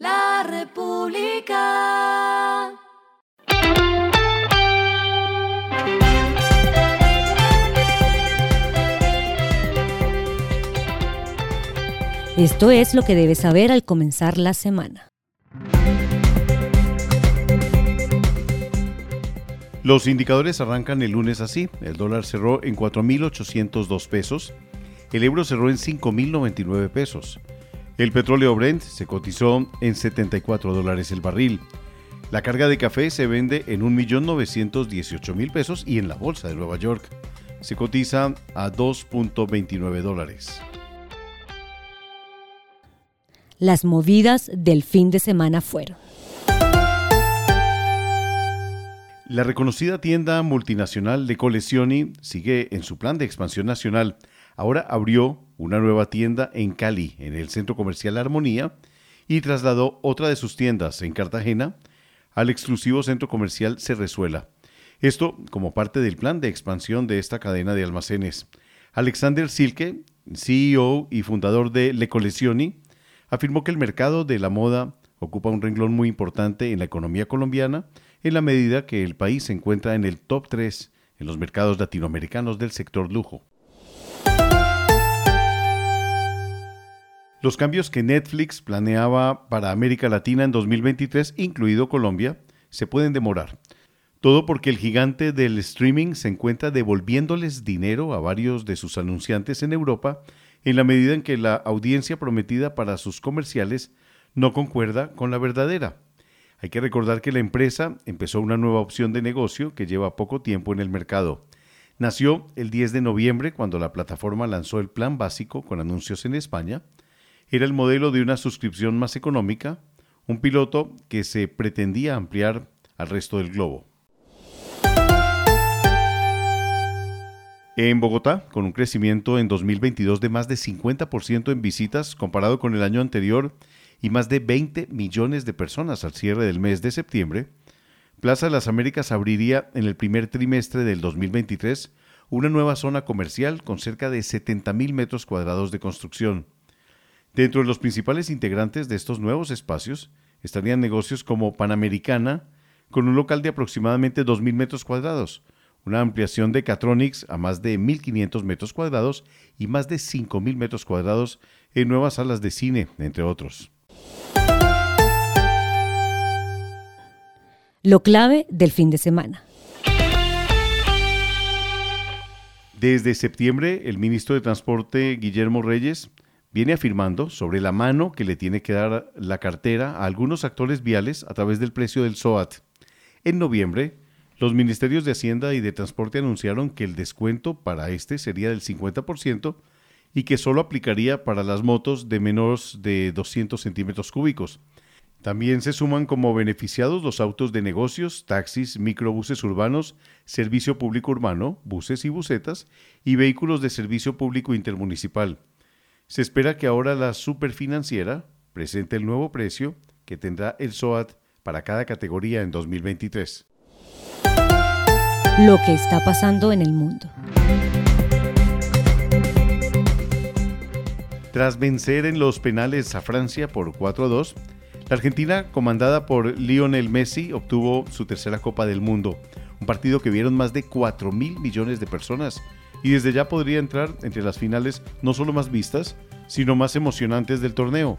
La República. Esto es lo que debes saber al comenzar la semana. Los indicadores arrancan el lunes así. El dólar cerró en 4.802 pesos. El euro cerró en 5.099 pesos. El petróleo Brent se cotizó en 74 dólares el barril. La carga de café se vende en 1.918.000 pesos y en la bolsa de Nueva York se cotiza a 2.29 dólares. Las movidas del fin de semana fueron. La reconocida tienda multinacional de Collezioni sigue en su plan de expansión nacional. Ahora abrió una nueva tienda en Cali, en el centro comercial Armonía, y trasladó otra de sus tiendas en Cartagena al exclusivo centro comercial Cerrezuela. Esto como parte del plan de expansión de esta cadena de almacenes. Alexander Silke, CEO y fundador de Le Collezioni, afirmó que el mercado de la moda ocupa un renglón muy importante en la economía colombiana en la medida que el país se encuentra en el top 3 en los mercados latinoamericanos del sector lujo. Los cambios que Netflix planeaba para América Latina en 2023, incluido Colombia, se pueden demorar. Todo porque el gigante del streaming se encuentra devolviéndoles dinero a varios de sus anunciantes en Europa en la medida en que la audiencia prometida para sus comerciales no concuerda con la verdadera. Hay que recordar que la empresa empezó una nueva opción de negocio que lleva poco tiempo en el mercado. Nació el 10 de noviembre cuando la plataforma lanzó el plan básico con anuncios en España. Era el modelo de una suscripción más económica, un piloto que se pretendía ampliar al resto del globo. En Bogotá, con un crecimiento en 2022 de más de 50% en visitas comparado con el año anterior y más de 20 millones de personas al cierre del mes de septiembre, Plaza de las Américas abriría en el primer trimestre del 2023 una nueva zona comercial con cerca de 70.000 metros cuadrados de construcción. Dentro de los principales integrantes de estos nuevos espacios estarían negocios como Panamericana, con un local de aproximadamente 2.000 metros cuadrados, una ampliación de Catronics a más de 1.500 metros cuadrados y más de 5.000 metros cuadrados en nuevas salas de cine, entre otros. Lo clave del fin de semana. Desde septiembre, el ministro de Transporte, Guillermo Reyes, viene afirmando sobre la mano que le tiene que dar la cartera a algunos actores viales a través del precio del SOAT. En noviembre, los ministerios de Hacienda y de Transporte anunciaron que el descuento para este sería del 50% y que solo aplicaría para las motos de menos de 200 centímetros cúbicos. También se suman como beneficiados los autos de negocios, taxis, microbuses urbanos, servicio público urbano, buses y busetas y vehículos de servicio público intermunicipal. Se espera que ahora la superfinanciera presente el nuevo precio que tendrá el SOAT para cada categoría en 2023 lo que está pasando en el mundo. Tras vencer en los penales a Francia por 4-2, la Argentina, comandada por Lionel Messi, obtuvo su tercera Copa del Mundo, un partido que vieron más de 4 mil millones de personas y desde ya podría entrar entre las finales no solo más vistas, sino más emocionantes del torneo.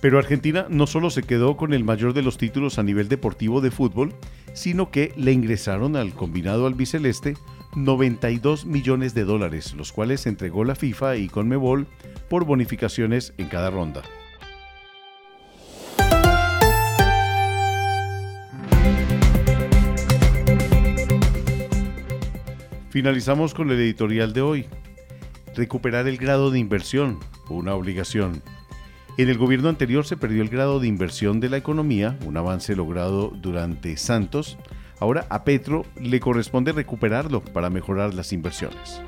Pero Argentina no solo se quedó con el mayor de los títulos a nivel deportivo de fútbol, sino que le ingresaron al combinado albiceleste 92 millones de dólares, los cuales entregó la FIFA y Conmebol por bonificaciones en cada ronda. Finalizamos con el editorial de hoy. Recuperar el grado de inversión, una obligación. En el gobierno anterior se perdió el grado de inversión de la economía, un avance logrado durante Santos. Ahora a Petro le corresponde recuperarlo para mejorar las inversiones.